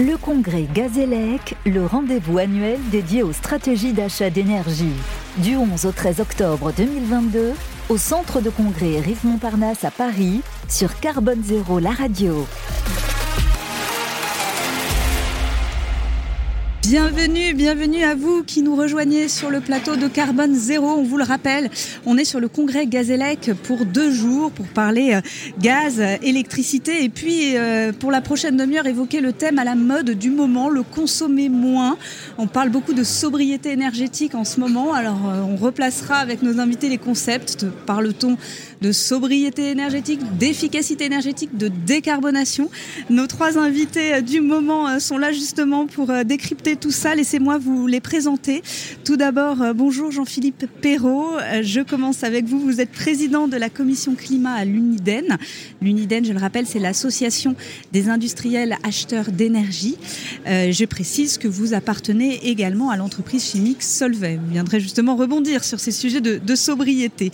Le congrès Gazélec, le rendez-vous annuel dédié aux stratégies d'achat d'énergie. Du 11 au 13 octobre 2022, au centre de congrès Rive Montparnasse à Paris, sur Carbone Zéro, la radio. Bienvenue, bienvenue à vous qui nous rejoignez sur le plateau de Carbone Zéro. On vous le rappelle, on est sur le congrès Gazélec pour deux jours pour parler euh, gaz, électricité et puis euh, pour la prochaine demi-heure évoquer le thème à la mode du moment, le consommer moins. On parle beaucoup de sobriété énergétique en ce moment, alors euh, on replacera avec nos invités les concepts. Parle-t-on de sobriété énergétique, d'efficacité énergétique, de décarbonation Nos trois invités du moment sont là justement pour décrypter tout ça, laissez-moi vous les présenter. Tout d'abord, euh, bonjour Jean-Philippe Perrault. Euh, je commence avec vous. Vous êtes président de la commission climat à l'UNIDEN. L'UNIDEN, je le rappelle, c'est l'association des industriels acheteurs d'énergie. Euh, je précise que vous appartenez également à l'entreprise chimique Solvay. Vous viendrez justement rebondir sur ces sujets de, de sobriété.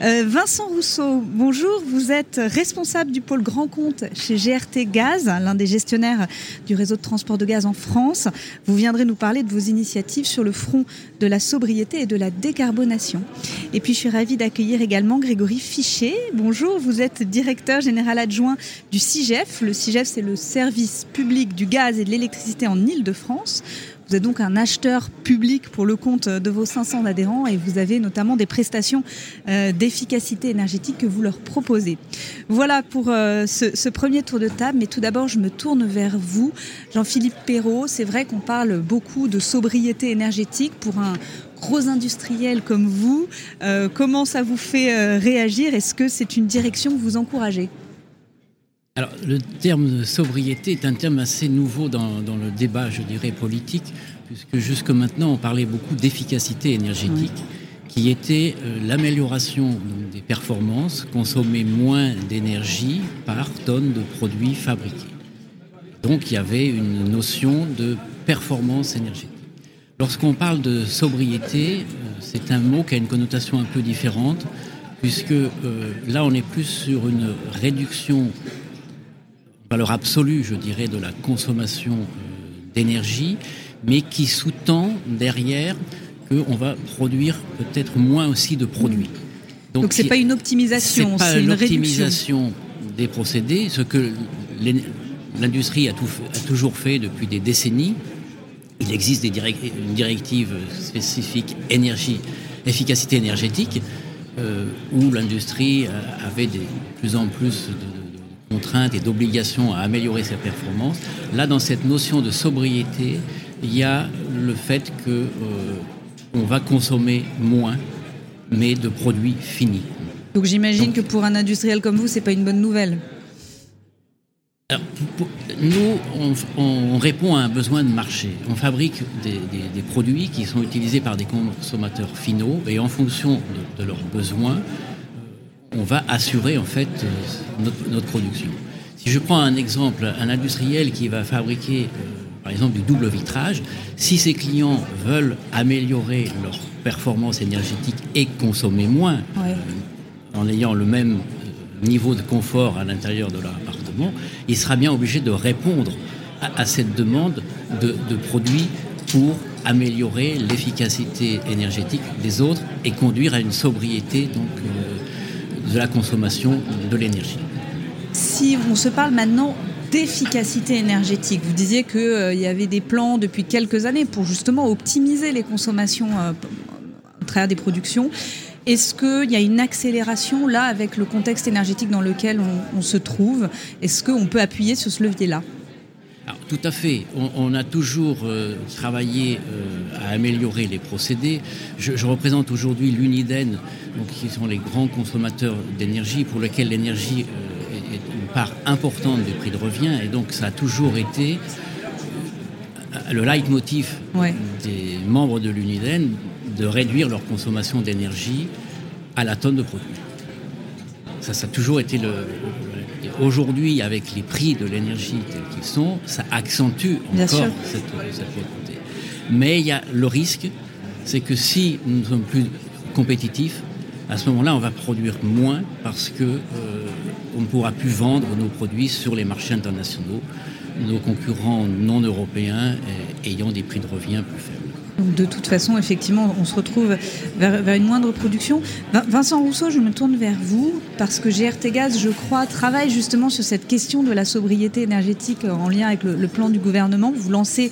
Vincent Rousseau, bonjour. Vous êtes responsable du pôle grand compte chez GRT Gaz, l'un des gestionnaires du réseau de transport de gaz en France. Vous viendrez nous parler de vos initiatives sur le front de la sobriété et de la décarbonation. Et puis je suis ravie d'accueillir également Grégory Fichet. Bonjour, vous êtes directeur général adjoint du CIGEF. Le CIGEF, c'est le service public du gaz et de l'électricité en Ile-de-France. Vous êtes donc un acheteur public pour le compte de vos 500 adhérents et vous avez notamment des prestations euh, d'efficacité énergétique que vous leur proposez. Voilà pour euh, ce, premier tour de table, mais tout d'abord je me tourne vers vous, Jean-Philippe Perrault. C'est vrai qu'on parle beaucoup de sobriété énergétique pour un gros industriel comme vous. Euh, comment ça vous fait réagir? Est-ce que c'est une direction que vous encouragez? Alors, le terme de sobriété est un terme assez nouveau dans, le débat, je dirais, politique, puisque jusque maintenant, on parlait beaucoup d'efficacité énergétique, qui était euh, l'amélioration des performances, consommer moins d'énergie par tonne de produits fabriqués. Donc, il y avait une notion de performance énergétique. Lorsqu'on parle de sobriété, euh, c'est un mot qui a une connotation un peu différente, puisque euh, là, on est plus sur une réduction valeur absolue, je dirais, de la consommation euh, d'énergie, mais qui sous-tend derrière qu'on va produire peut-être moins aussi de produits. Donc c'est pas une optimisation, c'est une optimisation des procédés, ce que l'industrie a, toujours fait depuis des décennies. Il existe des une directive spécifique énergie, efficacité énergétique, euh, où l'industrie avait de plus en plus de, contraintes et d'obligations à améliorer sa performance. Là, dans cette notion de sobriété, il y a le fait que euh, on va consommer moins, mais de produits finis. Donc j'imagine que pour un industriel comme vous, c'est pas une bonne nouvelle. nous, on, répond à un besoin de marché. On fabrique des, produits qui sont utilisés par des consommateurs finaux et en fonction de leurs besoins, on va assurer en fait euh, notre, production. Si je prends un exemple, un industriel qui va fabriquer euh, par exemple du double vitrage, si ses clients veulent améliorer leur performance énergétique et consommer moins, euh, en ayant le même niveau de confort à l'intérieur de leur appartement, il sera bien obligé de répondre à, cette demande de, produits pour améliorer l'efficacité énergétique des autres et conduire à une sobriété donc de la consommation de l'énergie. Si on se parle maintenant d'efficacité énergétique, vous disiez qu'il euh, y avait des plans depuis quelques années pour justement optimiser les consommations euh, à travers des productions. Est-ce qu'il y a une accélération là avec le contexte énergétique dans lequel on, se trouve? Est-ce qu'on peut appuyer sur ce levier-là? Tout à fait. On, a toujours euh, travaillé à améliorer les procédés. Je, je représente aujourd'hui l'UNIDEN qui sont les grands consommateurs d'énergie, pour lesquels l'énergie euh, est une part importante du prix de revient. Et donc ça a toujours été euh, le leitmotiv des membres de l'UNIDEN de réduire leur consommation d'énergie à la tonne de produit. Ça, ça a toujours été le. Aujourd'hui, avec les prix de l'énergie tels qu'ils sont, ça accentue encore cette, cette volonté. Mais il y a le risque, c'est que si nous ne sommes plus compétitifs, à ce moment-là, on va produire moins parce que euh, on ne pourra plus vendre nos produits sur les marchés internationaux. nos concurrents non européens ayant des prix de revient plus faibles. De toute façon, effectivement, on se retrouve vers, une moindre production. Vincent Rousseau, je me tourne vers vous parce que GRT Gaz, je crois, travaille justement sur cette question de la sobriété énergétique en lien avec le, plan du gouvernement. Vous lancez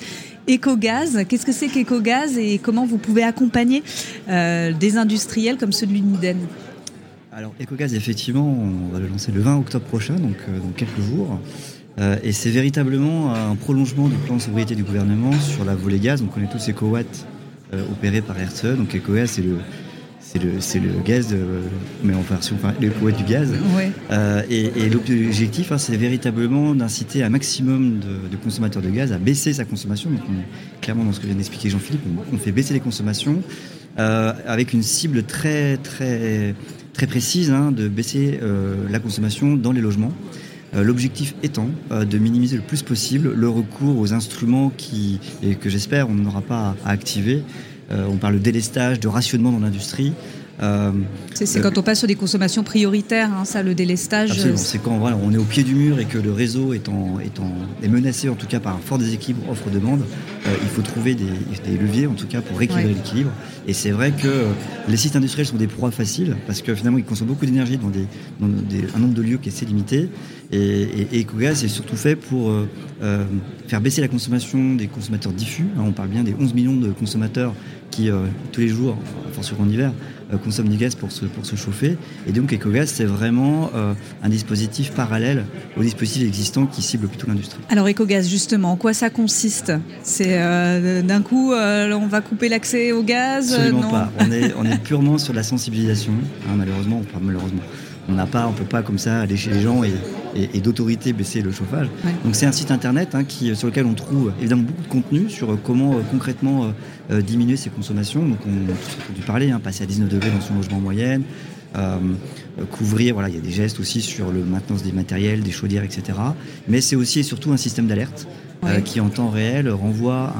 EcoGaz. Qu'est-ce que c'est qu'EcoGaz et comment vous pouvez accompagner euh, des industriels comme celui de Niden? Alors EcoGaz, effectivement, on va le lancer le 20 octobre prochain, donc euh, dans quelques jours. Euh, et c'est véritablement un prolongement du plan de sobriété du gouvernement sur la volée gaz. On connaît tous EcoWatt euh, opéré par RTE. Donc EcoGaz, c'est le, c'est le, c'est le gaz, mais en version, enfin, du gaz. Euh, et, l'objectif, hein, c'est véritablement d'inciter un maximum de, consommateurs de gaz à baisser sa consommation. Donc, clairement, dans ce que vient d'expliquer Jean-Philippe, on, fait baisser les consommations avec une cible très, très, très précise hein, de baisser la consommation dans les logements. Euh, l'objectif étant euh, de minimiser le plus possible le recours aux instruments qui, et que j'espère on n'aura pas à, activer. Euh, on parle de délestage, de rationnement dans l'industrie. C'est quand on passe sur des consommations prioritaires, hein, ça, le délestage. Absolument. C'est quand voilà, on est au pied du mur et que le réseau est, en, est, en, est menacé, en tout cas par un fort déséquilibre offre-demande. il faut trouver des, des, leviers, en tout cas, pour rééquilibrer l'équilibre. Et c'est vrai que les sites industriels sont des proies faciles parce que finalement, ils consomment beaucoup d'énergie dans, des, dans des, un nombre de lieux qui est assez limité. Et, et, EcoGaz est surtout fait pour euh, euh, faire baisser la consommation des consommateurs diffus. Hein, on parle bien des 11 millions de consommateurs qui, euh, tous les jours, forcément en hiver, consomment du gaz pour se, pour se chauffer. Et donc EcoGaz, c'est vraiment un dispositif parallèle aux dispositifs existants qui ciblent plutôt l'industrie. Alors EcoGaz, justement, en quoi ça consiste? C'est d'un coup, on va couper l'accès au gaz? Absolument pas. On est, on est purement sur la sensibilisation, hein, malheureusement, enfin malheureusement. On n'a pas, on peut pas comme ça aller chez les gens et, et, d'autorité baisser le chauffage. Donc c'est un site internet hein, qui, sur lequel on trouve évidemment beaucoup de contenu sur comment euh, concrètement euh, euh, diminuer ses consommations. Donc on a dû parler, hein, passer à 19 degrés dans son logement en moyenne, couvrir, voilà, il y a des gestes aussi sur le maintenance des matériels, des chaudières, etc. Mais c'est aussi et surtout un système d'alerte. Qui en temps réel renvoie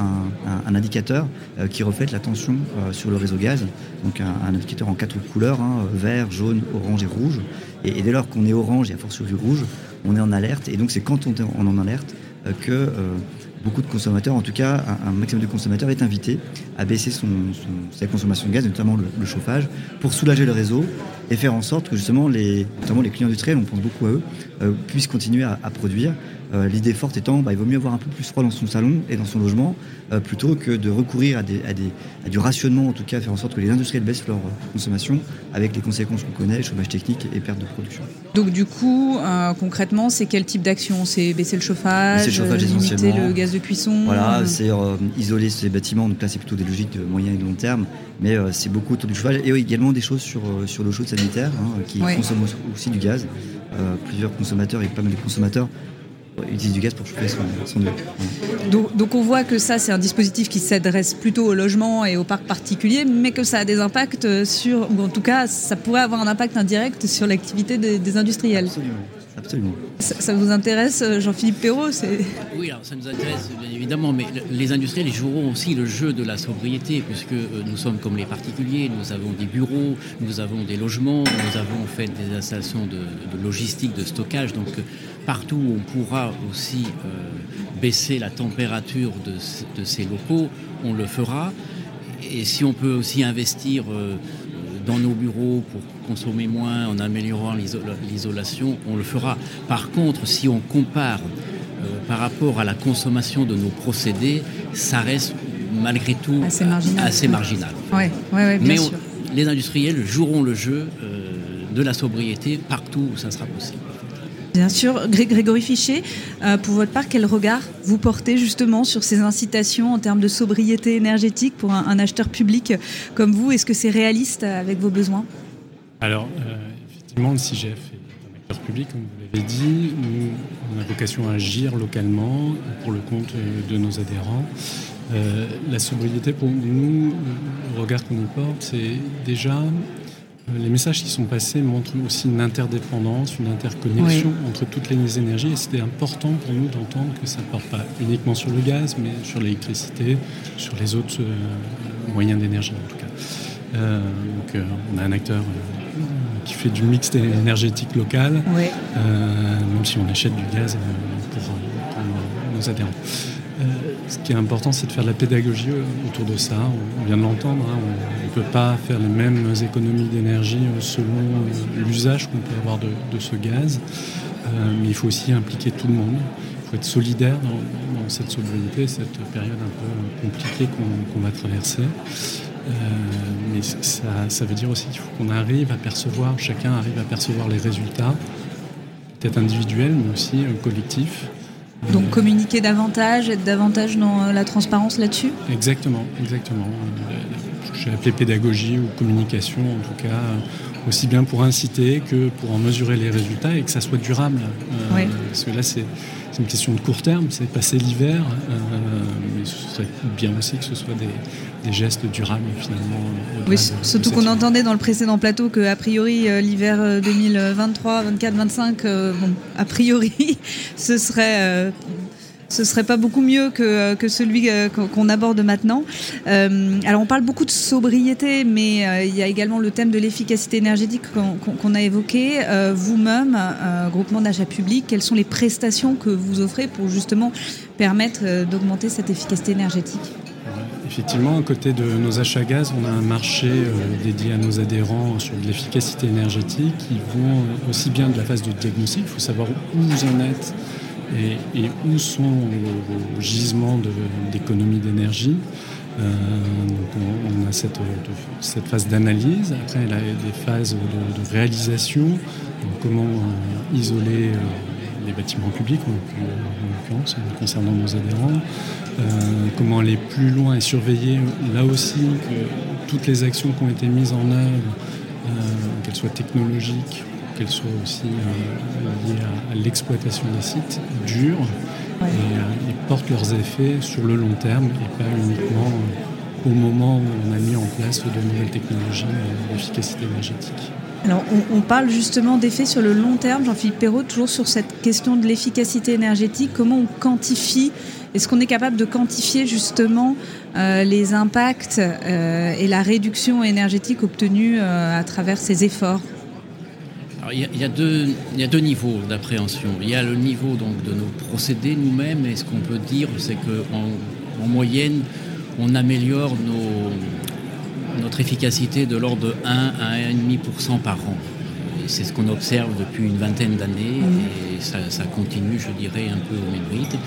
un, indicateur qui reflète la tension sur le réseau gaz. Donc un, indicateur en quatre couleurs, hein, vert, jaune, orange et rouge. Et, dès lors qu'on est orange et à force du rouge, on est en alerte. Et donc, c'est quand on est en alerte euh, que euh, beaucoup de consommateurs, en tout cas un, maximum de consommateurs, est invité à baisser son, sa consommation de gaz, notamment le, chauffage, pour soulager le réseau et faire en sorte que justement les, notamment les clients industriels, on pense beaucoup à eux, euh, puissent continuer à produire euh, l'idée forte étant, bah, il vaut mieux avoir un peu plus froid dans son salon et dans son logement, euh, plutôt que de recourir à, des, à, du rationnement, en tout cas faire en sorte que les industriels baissent leur consommation, avec les conséquences qu'on connaît, chômage technique et perte de production. Donc du coup, euh, concrètement, c'est quel type d'action? C'est baisser le chauffage, baisser le chauffage limiter le gaz de cuisson? Voilà, c'est isoler ces bâtiments, donc là c'est plutôt des logiques de moyen et de long terme, mais c'est beaucoup autour du chauffage, et également des choses sur, sur l'eau chaude sanitaire, hein, qui consomme aussi du gaz. plusieurs consommateurs et pas mal de consommateurs utilise du gaz pour chauffer son, eau. Donc, on voit que ça, c'est un dispositif qui s'adresse plutôt au logement et au parc particulier, mais que ça a des impacts sur, ou en tout cas, ça pourrait avoir un impact indirect sur l'activité des, industriels. Absolument. Absolument. Ça, vous intéresse, Jean-Philippe Perrault Oui, alors ça nous intéresse bien évidemment, mais les industriels joueront aussi le jeu de la sobriété, puisque euh, nous sommes comme les particuliers, nous avons des bureaux, nous avons des logements, nous avons fait des installations de, de logistique, de stockage, donc partout où on pourra aussi euh, baisser la température de, ces locaux, on le fera. Et si on peut aussi investir euh, dans nos bureaux pour consommer moins en améliorant l'isolation, on le fera. Par contre, si on compare euh, par rapport à la consommation de nos procédés, ça reste malgré tout assez marginal. Mais les industriels joueront le jeu de la sobriété partout où ça sera possible. Bien sûr. Grégory Fichet, euh, pour votre part, quel regard vous portez justement sur ces incitations en termes de sobriété énergétique pour un, acheteur public comme vous? Est-ce que c'est réaliste avec vos besoins? Alors, euh, effectivement, le CIGF est un acteur public, comme vous l'avez dit. Nous, on a vocation à agir localement pour le compte de nos adhérents. Euh, la sobriété, pour nous, le regard qu'on y porte, c'est déjà euh, les messages qui sont passés montrent aussi une interdépendance, une interconnexion entre toutes les énergies. Et c'était important pour nous d'entendre que ça ne porte pas uniquement sur le gaz, mais sur l'électricité, sur les autres euh, moyens d'énergie en tout cas. Euh, donc, on a un acteur qui fait du mix énergétique local, même si on achète du gaz pour, nos adhérents. ce qui est important, c'est de faire de la pédagogie autour de ça. On vient de l'entendre, hein. On ne peut pas faire les mêmes économies d'énergie selon l'usage qu'on peut avoir de, ce gaz, mais il faut aussi impliquer tout le monde. Il faut être solidaire dans, cette sobriété, cette période un peu compliquée qu'on va traverser. Euh, mais ça, veut dire aussi qu'il faut qu'on arrive à percevoir, chacun arrive à percevoir les résultats, peut-être individuels, mais aussi euh, collectifs. Donc communiquer davantage, être davantage dans euh, la transparence là-dessus Exactement, exactement. J'ai appelé pédagogie ou communication en tout cas, aussi bien pour inciter que pour en mesurer les résultats et que ça soit durable. Parce que là, c'est une question de court terme, c'est passer l'hiver, mais ce serait bien aussi que ce soit des, des gestes durables finalement. Oui, surtout qu'on entendait dans le précédent plateau que a priori euh, l'hiver 2023, 24, 25, bon, a priori ce serait euh, ce serait pas beaucoup mieux que, euh, que celui qu'on aborde maintenant. alors on parle beaucoup de sobriété, mais il y a également le thème de l'efficacité énergétique qu'on a évoqué. Vous-même, groupement d'achat public, quelles sont les prestations que vous offrez pour justement permettre d'augmenter cette efficacité énergétique? Effectivement, à côté de nos achats gaz, on a un marché euh, dédié à nos adhérents sur de l'efficacité énergétique. Qui vont aussi bien de la phase de diagnostic, il faut savoir où vous en êtes et, où sont vos, gisements d'économie d'énergie. Euh, on, a cette, phase d'analyse, après il y a des phases de, réalisation, comment euh, isoler les bâtiments publics, en, l'occurrence, concernant nos adhérents, euh, comment aller plus loin et surveiller là aussi que toutes les actions qui ont été mises en œuvre, euh, qu'elles soient technologiques, qu'elles soient aussi euh, liées à, l'exploitation des sites, durent et, portent leurs effets sur le long terme et pas uniquement au moment où on a mis en place de nouvelles technologies d'efficacité énergétique. Alors, on, parle justement d'effets sur le long terme. Jean-Philippe Perrault, toujours sur cette question de l'efficacité énergétique. Comment on quantifie Est-ce qu'on est capable de quantifier justement euh, les impacts euh, et la réduction énergétique obtenue euh, à travers ces efforts? Il y, a, deux, il y, a deux niveaux d'appréhension. Il y a le niveau donc, de nos procédés nous-mêmes, et ce qu'on peut dire, c'est qu'en en moyenne, on améliore nos, notre efficacité de l'ordre de 1 à 1,5% par an. C'est ce qu'on observe depuis une vingtaine d'années et ça, continue, je dirais, un peu au même rythme.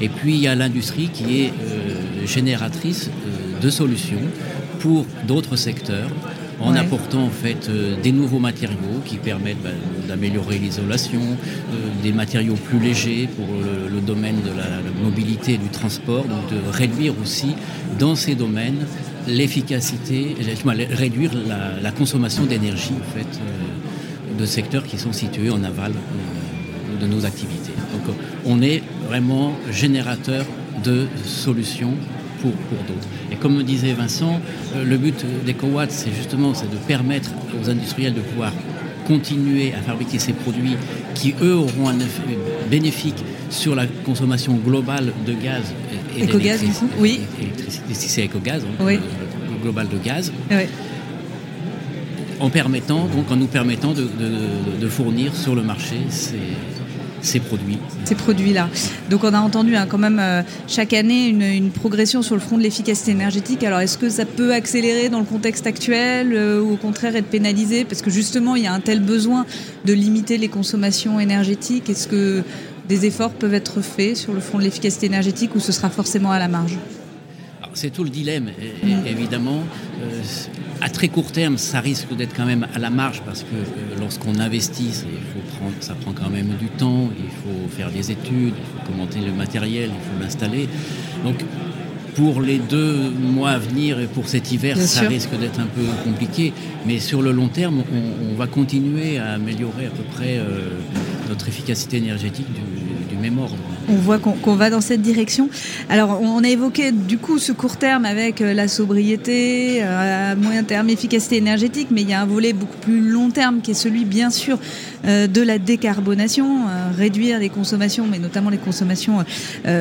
Et puis il y a l'industrie qui est euh, génératrice euh, de solutions pour d'autres secteurs en apportant en fait euh, des nouveaux matériaux qui permettent bah, d'améliorer l'isolation, des matériaux plus légers pour le, domaine de la, la, mobilité et du transport, donc de réduire aussi dans ces domaines l'efficacité, réduire la, consommation d'énergie en fait, euh, de secteurs qui sont situés en aval euh, de nos activités. Donc on est vraiment générateur de solutions pour, pour d'autres. Et comme me disait Vincent, euh, le but d'EcoWatt, c'est justement de permettre aux industriels de pouvoir continuer à fabriquer ces produits qui, eux, auront un effet bénéfique sur la consommation globale de gaz et Éco-gaz, oui. C'est éco-gaz, hein, oui. le, global de gaz. En permettant, donc en nous permettant de, fournir sur le marché ces, produits. Ces produits-là. Donc on a entendu hein, quand même euh, chaque année une, progression sur le front de l'efficacité énergétique. Alors est-ce que ça peut accélérer dans le contexte actuel euh, ou au contraire être pénalisé? Parce que justement il y a un tel besoin de limiter les consommations énergétiques. Est-ce que des efforts peuvent être faits sur le front de l'efficacité énergétique ou ce sera forcément à la marge c'est tout le dilemme, mm. évidemment. Euh, à très court terme, ça risque d'être quand même à la marge parce que euh, lorsqu'on investit, ça prend quand même du temps, il faut faire des études, il faut commenter le matériel, il faut l'installer. Donc, pour les deux mois à venir et pour cet hiver, ça risque d'être un peu compliqué. Mais sur le long terme, on, va continuer à améliorer à peu près euh, notre efficacité énergétique du, même ordre. On voit qu'on va dans cette direction. Alors, on a évoqué du coup ce court terme avec euh, la sobriété, euh, à moyen terme, efficacité énergétique, mais il y a un volet beaucoup plus long terme qui est celui, bien sûr, euh, de la décarbonation, réduire les consommations, mais notamment les consommations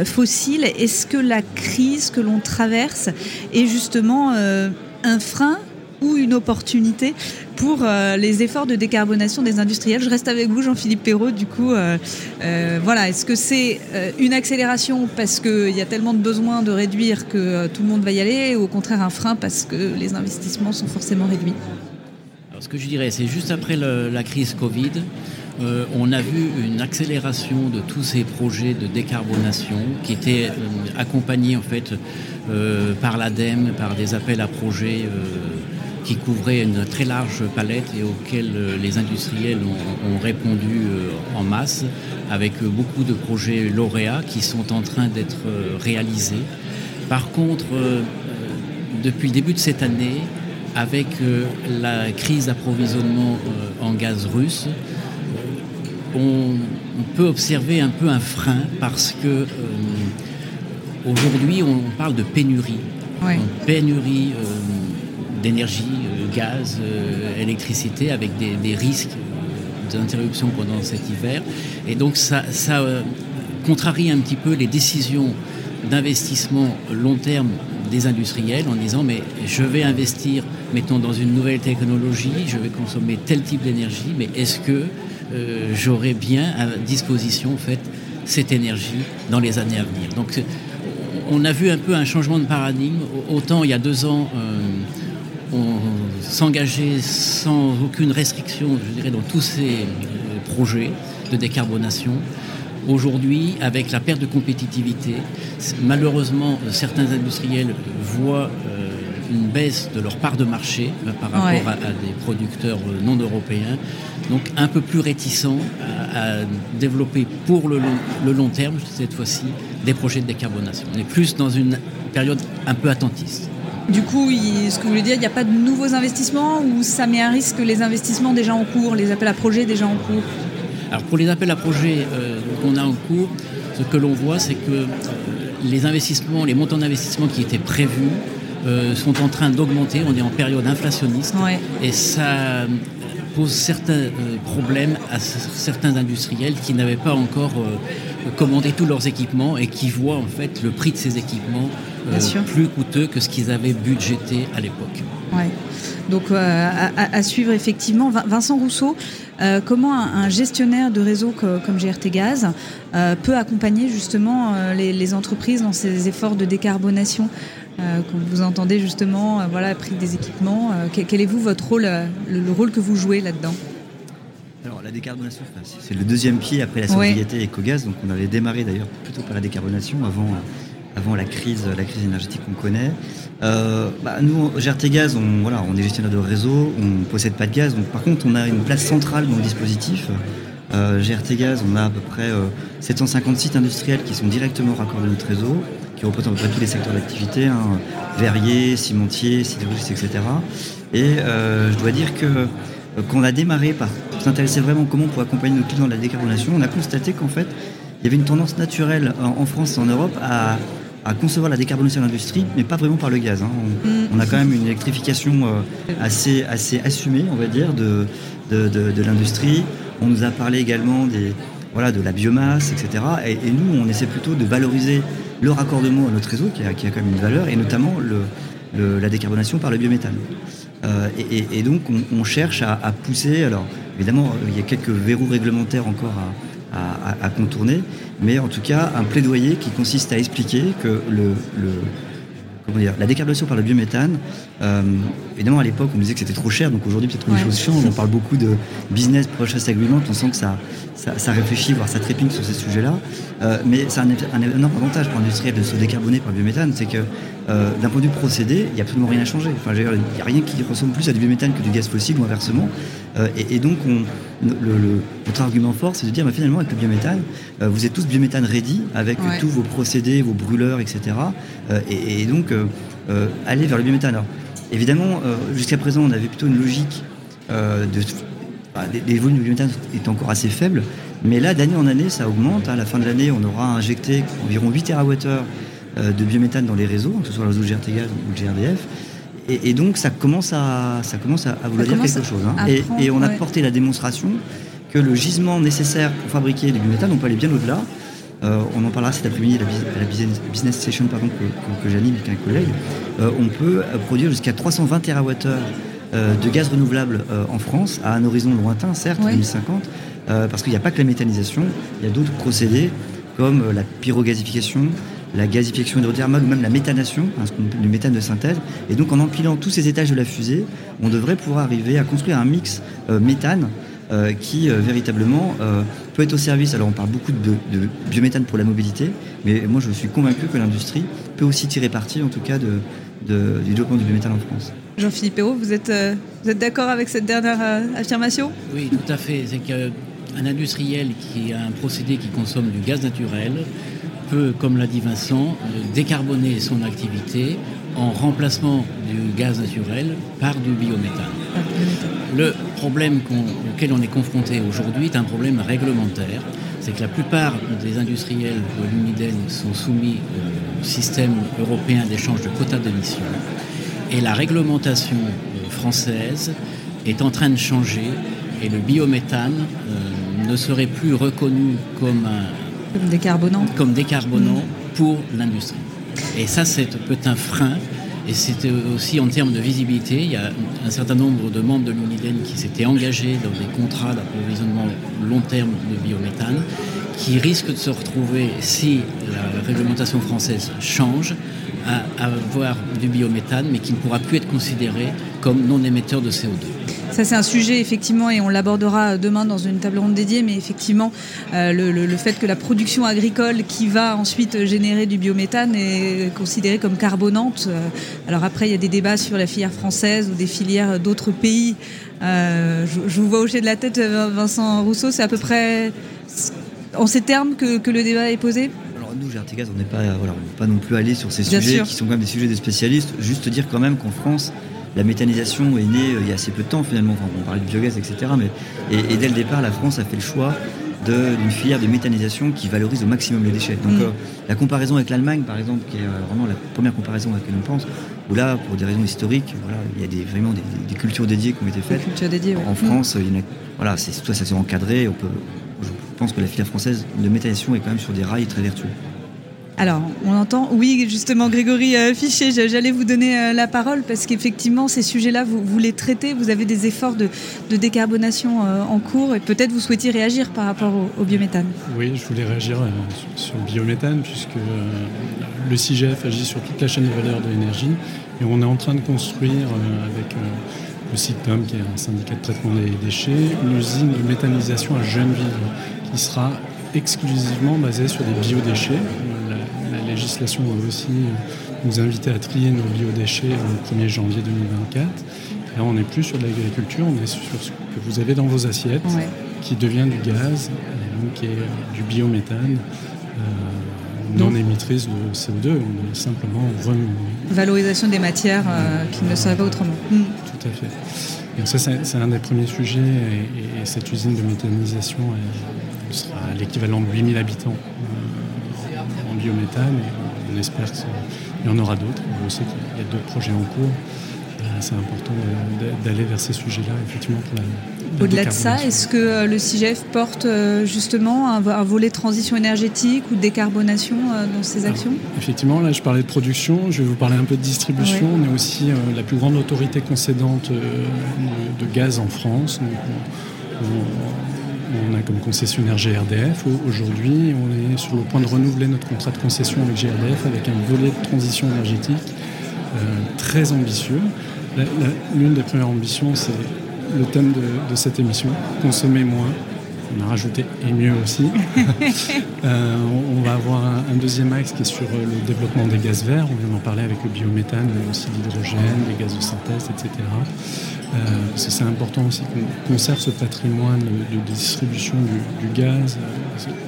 fossiles. Est-ce que la crise que l'on traverse est justement un frein ou une opportunité pour les efforts de décarbonation des industriels. Je reste avec vous, Jean-Philippe Perrault. Du coup, voilà, est-ce que c'est une accélération parce qu'il y a tellement de besoins de réduire que tout le monde va y aller, ou au contraire un frein parce que les investissements sont forcément réduits? Alors, Ce que je dirais, c'est juste après la crise Covid, euh, on a vu une accélération de tous ces projets de décarbonation qui étaient euh, accompagnés en fait euh, par l'ADEME, par des appels à projets qui couvraient une très large palette et auxquels les industriels ont, répondu en masse, avec beaucoup de projets lauréats qui sont en train d'être réalisés. Par contre, depuis le début de cette année, avec la crise d'approvisionnement en gaz russe, on, peut observer un peu un frein parce que euh, aujourd'hui on parle de pénurie. pénurie euh, d'énergie, euh, gaz, électricité, avec des, risques d'interruption pendant cet hiver. Et donc ça, contrarie un petit peu les décisions d'investissement long terme des industriels en disant mais je vais investir mettons dans une nouvelle technologie, je vais consommer tel type d'énergie, mais est-ce que euh, j'aurai bien à disposition en fait, cette énergie dans les années à venir? Donc on a vu un peu un changement de paradigme. Autant il y a deux ans, euh, on s'engageait sans aucune restriction, je dirais, dans tous ces euh, projets de décarbonation. Aujourd'hui, avec la perte de compétitivité, malheureusement, certains industriels voient une baisse de leur part de marché par rapport à, des producteurs non européens donc un peu plus réticent à, développer pour le long, terme, cette fois-ci, des projets de décarbonation. On est plus dans une période un peu attentiste. Du coup, ce que vous voulez dire, il n'y a pas de nouveaux investissements ou ça met à risque les investissements déjà en cours, les appels à projets déjà en cours Alors pour les appels à projets euh, qu'on a en cours, ce que l'on voit, c'est que euh, les investissements, les montants d'investissement qui étaient prévus euh, sont en train d'augmenter. On est en période inflationniste et ça pose certains euh, problèmes à certains industriels qui n'avaient pas encore euh, commandé tous leurs équipements et qui voient en fait le prix de ces équipements euh, plus coûteux que ce qu'ils avaient budgété à l'époque. Ouais. Donc à, suivre effectivement. Vincent Rousseau, comment un, gestionnaire de réseau comme GRT Gaz peut accompagner justement les, entreprises dans ces efforts de décarbonation euh, quand vous entendez justement euh, voilà, prix des équipements. Euh, quel est vous votre rôle, le, rôle que vous jouez là-dedans? Alors la décarbonation, c'est le deuxième pied après la sobriété éco-gaz. Donc on avait démarré d'ailleurs plutôt par la décarbonation avant, avant la crise, la crise énergétique qu'on connaît. Bah, nous, GRT Gaz, on, voilà, on est gestionnaire de réseau, on ne possède pas de gaz. Donc par contre, on a une place centrale dans le dispositif. GRT Gaz, on a à peu près 750 sites industriels qui sont directement raccordés à notre réseau qui représente à peu près tous les secteurs d'activité, hein, verriers, cimentiers, sidérurgistes, etc. Et euh, je dois dire que euh, quand on a démarré par s'intéresser vraiment comment on peut accompagner nos clients dans la décarbonation, on a constaté qu'en fait, il y avait une tendance naturelle en, France et en Europe à, concevoir la décarbonation de l'industrie, mais pas vraiment par le gaz. Hein. On, a quand même une électrification euh, assez, assez assumée, on va dire, de, de, l'industrie. On nous a parlé également des, voilà, de la biomasse, etc. Et, et, nous, on essaie plutôt de valoriser le raccordement à notre réseau, qui a, qui a quand même une valeur, et notamment le, la décarbonation par le biométhane. Euh, et, donc on, cherche à, pousser, alors évidemment il y a quelques verrous réglementaires encore à, à, contourner, mais en tout cas un plaidoyer qui consiste à expliquer que le, la décarbonation par le biométhane, euh, évidemment à l'époque on disait que c'était trop cher, donc aujourd'hui peut-être que les choses changent, on parle beaucoup de business process agreement, on sent que ça, ça, réfléchit, voire ça trépigne sur ces sujets-là, euh, mais c'est un, énorme avantage pour l'industriel de se décarboner par le biométhane, c'est que euh, d'un point de vue procédé, il n'y a absolument rien à changer. Enfin, il n'y a rien qui ressemble plus à du biométhane que du gaz fossile ou inversement. Et, donc on, le, notre argument fort, c'est de dire bah, finalement avec le biométhane, vous êtes tous biométhane ready avec tous vos procédés, vos brûleurs, etc. et, donc euh, aller vers le biométhane. Alors, évidemment, euh, jusqu'à présent, on avait plutôt une logique euh, de. Bah, les, volumes de biométhane étaient encore assez faibles, mais là, d'année en année, ça augmente. À la fin de l'année, on aura injecté environ 8 TWh de biométhane dans les réseaux, que ce soit le réseau GRTGaz ou le GRDF. Et, donc, ça commence à, ça commence à, vouloir dire quelque chose. Hein. Et, on a porté la démonstration que le gisement nécessaire pour fabriquer du biométhane, on peut aller bien au-delà. Euh, on en parlera cet après-midi à la business session pardon, que, j'anime avec un collègue. Euh, on peut produire jusqu'à 320 TWh de gaz renouvelable en France, à un horizon lointain, certes, 2050, parce qu'il n'y a pas que la méthanisation, il y a d'autres procédés comme la pyrogasification, la gasification hydrothermale ou même la méthanation, hein, du méthane de synthèse. Et donc en empilant tous ces étages de la fusée, on devrait pouvoir arriver à construire un mix euh, méthane euh, qui euh, véritablement peut être au service. Alors on parle beaucoup de, biométhane pour la mobilité, mais moi je suis convaincu que l'industrie peut aussi tirer parti en tout cas de, du développement du biométhane en France. Jean-Philippe Hérault, vous êtes, vous êtes d'accord avec cette dernière affirmation? Oui, tout à fait. C'est qu'un industriel qui a un procédé qui consomme du gaz naturel peut, comme l'a dit Vincent, décarboner son activité en remplacement du gaz naturel par du biométhane. Le problème auquel on est confronté aujourd'hui est un problème réglementaire. C'est que la plupart des industriels de l'Uniden sont soumis au système européen d'échange de quotas d'émissions. Et la réglementation euh, française est en train de changer et le biométhane euh, ne serait plus reconnu comme un, comme décarbonant. Comme décarbonant pour l'industrie. Et ça, c'est peut-être un frein. Et c'était aussi en termes de visibilité, il y a un certain nombre de membres de l'UNIDEN qui s'étaient engagés dans des contrats d'approvisionnement long terme de biométhane, qui risquent de se retrouver, si la réglementation française change, à avoir du biométhane, mais qui ne pourra plus être considéré comme non émetteur de CO2. Ça, c'est un sujet, effectivement, et on l'abordera demain dans une table ronde dédiée, mais effectivement, euh, le, fait que la production agricole qui va ensuite générer du biométhane est considérée comme carbonante. Euh, alors après, il y a des débats sur la filière française ou des filières d'autres pays. Euh, je, vous vois hocher de la tête, Vincent Rousseau, c'est à peu près en ces termes que, le débat est posé? Alors nous, Gertigaz, on n'est pas, voilà, pas non plus allé sur ces sujets qui sont quand même des sujets des spécialistes. Juste dire quand même qu'en France, la méthanisation est née euh, il y a assez peu de temps finalement, enfin, on parlait de biogaz, etc. Mais, et, dès le départ, la France a fait le choix d'une filière de méthanisation qui valorise au maximum les déchets. Donc mm. euh, la comparaison avec l'Allemagne, par exemple, qui est euh, vraiment la première comparaison à laquelle on pense, où là, pour des raisons historiques, voilà, il y a des, vraiment des, cultures dédiées qui ont été faites. En France, il y a, voilà, c'est, ça s'est encadré. On peut, je pense que la filière française de méthanisation est quand même sur des rails très vertueux. Alors, on entend, oui, justement, Grégory euh, Fichet, j'allais vous donner euh, la parole parce qu'effectivement, ces sujets-là, vous, les traitez, vous avez des efforts de, décarbonation euh, en cours et peut-être vous souhaitiez réagir par rapport au, biométhane. Oui, je voulais réagir sur, le biométhane puisque le CIGF agit sur toute la chaîne de valeur de l'énergie et on est en train de construire avec le CITOM, qui est un syndicat de traitement des déchets, une usine de méthanisation à Gennevilles qui sera exclusivement basée sur des biodéchets législation va aussi nous inviter à trier nos biodéchets le 1er janvier 2024. Là, on n'est plus sur l'agriculture, on est sur ce que vous avez dans vos assiettes, qui devient du gaz, donc qui est du biométhane. Euh, non émettrice de CO2, on est simplement Valorisation des matières euh, qui ne seraient pas autrement. Tout à fait. Donc ça, c'est un des premiers sujets, et, cette usine de méthanisation sera l'équivalent de 8000 habitants biométhane et on espère qu'il y en aura d'autres. On sait qu'il y a d'autres projets en cours. Euh, c'est important d'aller vers ces sujets-là, effectivement, pour la, au-delà de ça, est-ce que euh, le CIGEF porte euh, justement un, volet transition énergétique ou de décarbonation dans ses actions? Effectivement, là je parlais de production, je vais vous parler un peu de distribution. On est aussi la plus grande autorité concédante de, gaz en France. On a comme concessionnaire GRDF. Aujourd'hui, on est sur le point de renouveler notre contrat de concession avec GRDF avec un volet de transition énergétique euh, très ambitieux. L'une des premières ambitions, c'est le thème de, cette émission, consommer moins. On a rajouté et mieux aussi. Euh, on va avoir un, deuxième axe qui est sur euh, le développement des gaz verts. On vient d'en parler avec le biométhane, mais aussi l'hydrogène, les gaz de synthèse, etc. Euh, c'est important aussi qu'on conserve ce patrimoine de, distribution du, gaz.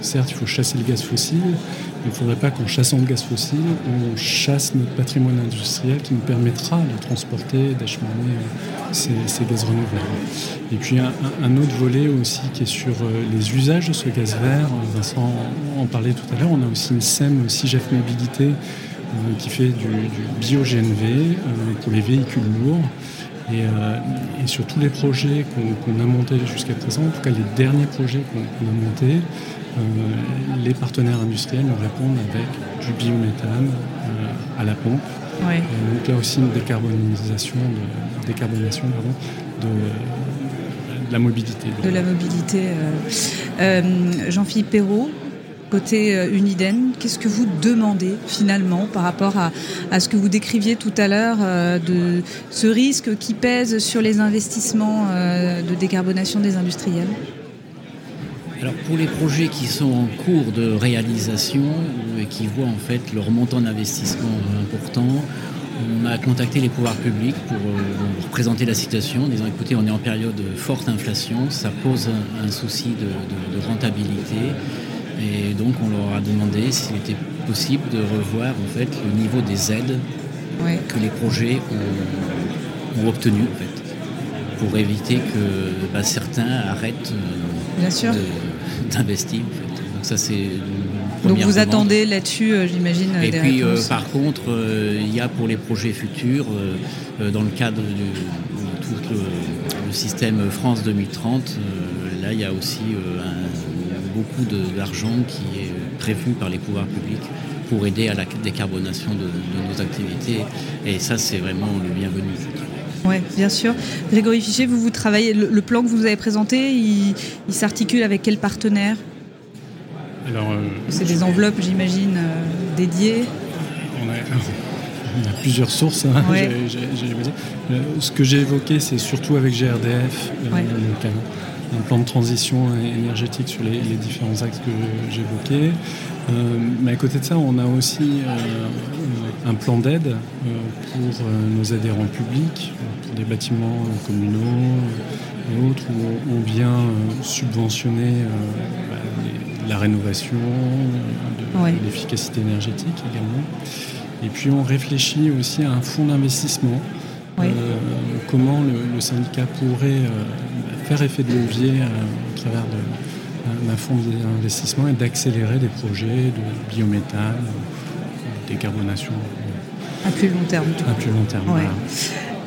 certes, il faut chasser le gaz fossile, mais il ne faudrait pas qu'en chassant le gaz fossile, on chasse notre patrimoine industriel qui nous permettra de transporter, d'acheminer euh, ces, gaz renouvelables. Et puis un, autre volet aussi qui est sur euh, les usages de ce gaz vert. Vincent en parlait tout à l'heure. On a aussi une SEM CIGEF Mobilité qui fait du, du bio-GNV pour les véhicules lourds. Euh, et, sur tous les projets qu'on a montés jusqu'à présent, en tout cas les derniers projets qu'on a montés, euh, les partenaires industriels nous répondent avec du biométhane euh, à la pompe donc là aussi une décarbonisation, de, décarbonation de, la mobilité. De la mobilité. Jean-Philippe Perrault, Côté euh, Uniden, qu'est-ce que vous demandez finalement par rapport à, ce que vous décriviez tout à l'heure euh, de ce risque qui pèse sur les investissements euh, de décarbonation des industriels? Alors pour les projets qui sont en cours de réalisation et qui voient en fait leur montant d'investissement important, on a contacté les pouvoirs publics pour, présenter la situation, en disant écoutez, on est en période de forte inflation, ça pose un, souci de rentabilité. Et donc on leur a demandé s'il était possible de revoir en fait le niveau des aides que les projets ont, obtenu en fait, pour éviter que bah, certains arrêtent euh, d'investir. Donc ça c'est donc vous attendez là-dessus, euh, j'imagine. Et puis euh, par contre, il y a pour les projets futurs, dans le cadre de, tout le, système France 2030, là il y a aussi un beaucoup d'argent qui est prévu par les pouvoirs publics pour aider à la décarbonation de, nos activités. Et ça, c'est vraiment le bienvenu. Oui, bien sûr. Grégory Fichet, vous, vous travaillez, le, plan que vous avez présenté, il, s'articule avec quel partenaire? Alors, euh, C'est des enveloppes, j'imagine, euh, dédiées on a, plusieurs sources. Hein, euh, ce que j'ai évoqué, c'est surtout avec GRDF, un plan de transition énergétique sur les, différents axes que j'évoquais. Euh, mais à côté de ça, on a aussi euh, un plan d'aide euh, pour nos adhérents publics, pour des bâtiments communaux et autres, où on vient subventionner bah, la rénovation, de, l'efficacité énergétique également. Et puis on réfléchit aussi à un fonds d'investissement comment le, syndicat pourrait faire effet de levier euh, au travers d'un fonds d'investissement et d'accélérer des projets de biométhane, décarbonation. À plus long terme. À plus long terme.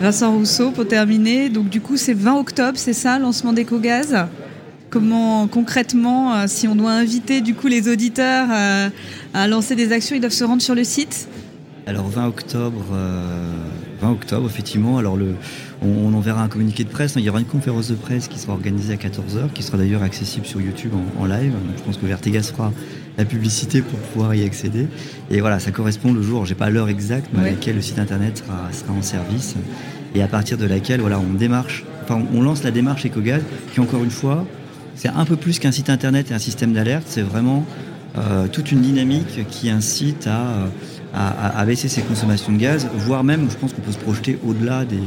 Vincent Rousseau, pour terminer, donc du coup c'est 20 octobre, c'est ça, lancement d'EcoGaz? Comment concrètement, euh, si on doit inviter du coup les auditeurs euh, à lancer des actions, ils doivent se rendre sur le site? Alors 20 octobre, 20 octobre effectivement. Alors le, on, enverra un communiqué de presse. Il y aura une conférence de presse qui sera organisée à 14h, qui sera d'ailleurs accessible sur YouTube en, live. je pense que Vertegas fera la publicité pour pouvoir y accéder. Et voilà, ça correspond le jour, j'ai pas l'heure exacte, mais à laquelle le site internet sera, en service. Et à partir de laquelle, voilà, on démarche, enfin, on lance la démarche EcoGaz, qui encore une fois, c'est un peu plus qu'un site internet et un système d'alerte. C'est vraiment euh, toute une dynamique qui incite à, à, baisser ses consommations de gaz, voire même, je pense qu'on peut se projeter au-delà des,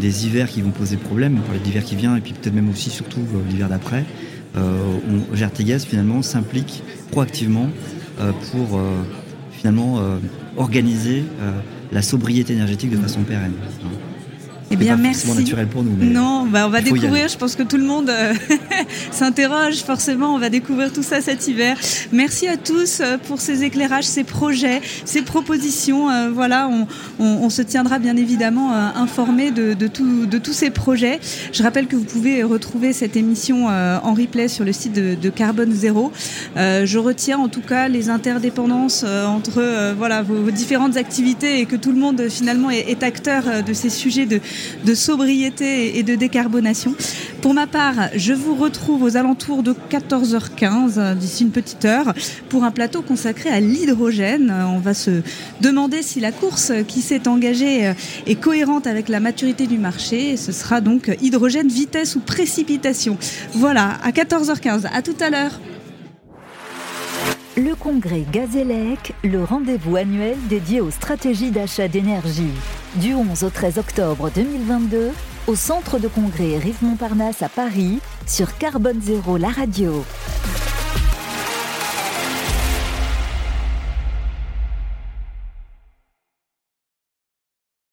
des hivers qui vont poser problème, on parlait qui vient et puis peut-être même aussi surtout euh, l'hiver d'après, euh, GRTGaz finalement s'implique proactivement euh, pour finalement organiser la sobriété énergétique de façon pérenne. Eh bien, merci. naturel pour nous. non, bah, on va découvrir. Je pense que tout le monde euh, s'interroge. Forcément, on va découvrir tout ça cet hiver. Merci à tous euh, pour ces éclairages, ces projets, ces propositions. Euh, voilà, on, se tiendra bien évidemment informé de, de, de, tous ces projets. Je rappelle que vous pouvez retrouver cette émission en replay sur le site de, Carbone Zéro. je retiens en tout cas les interdépendances entre voilà vos, différentes activités et que tout le monde finalement est, est acteur de ces sujets de, de sobriété et de décarbonation. Pour ma part, je vous retrouve aux alentours de 14h15, d'ici une petite heure, pour un plateau consacré à l'hydrogène. On va se demander si la course qui s'est engagée est cohérente avec la maturité du marché. Ce sera donc hydrogène, vitesse ou précipitation. Voilà, à 14h15. À tout à l'heure. Le congrès Gazélec, le rendez-vous annuel dédié aux stratégies d'achat d'énergie. Du 11 au 13 octobre 2022, au centre de congrès Rive Montparnasse à Paris, sur Carbone Zéro, la radio.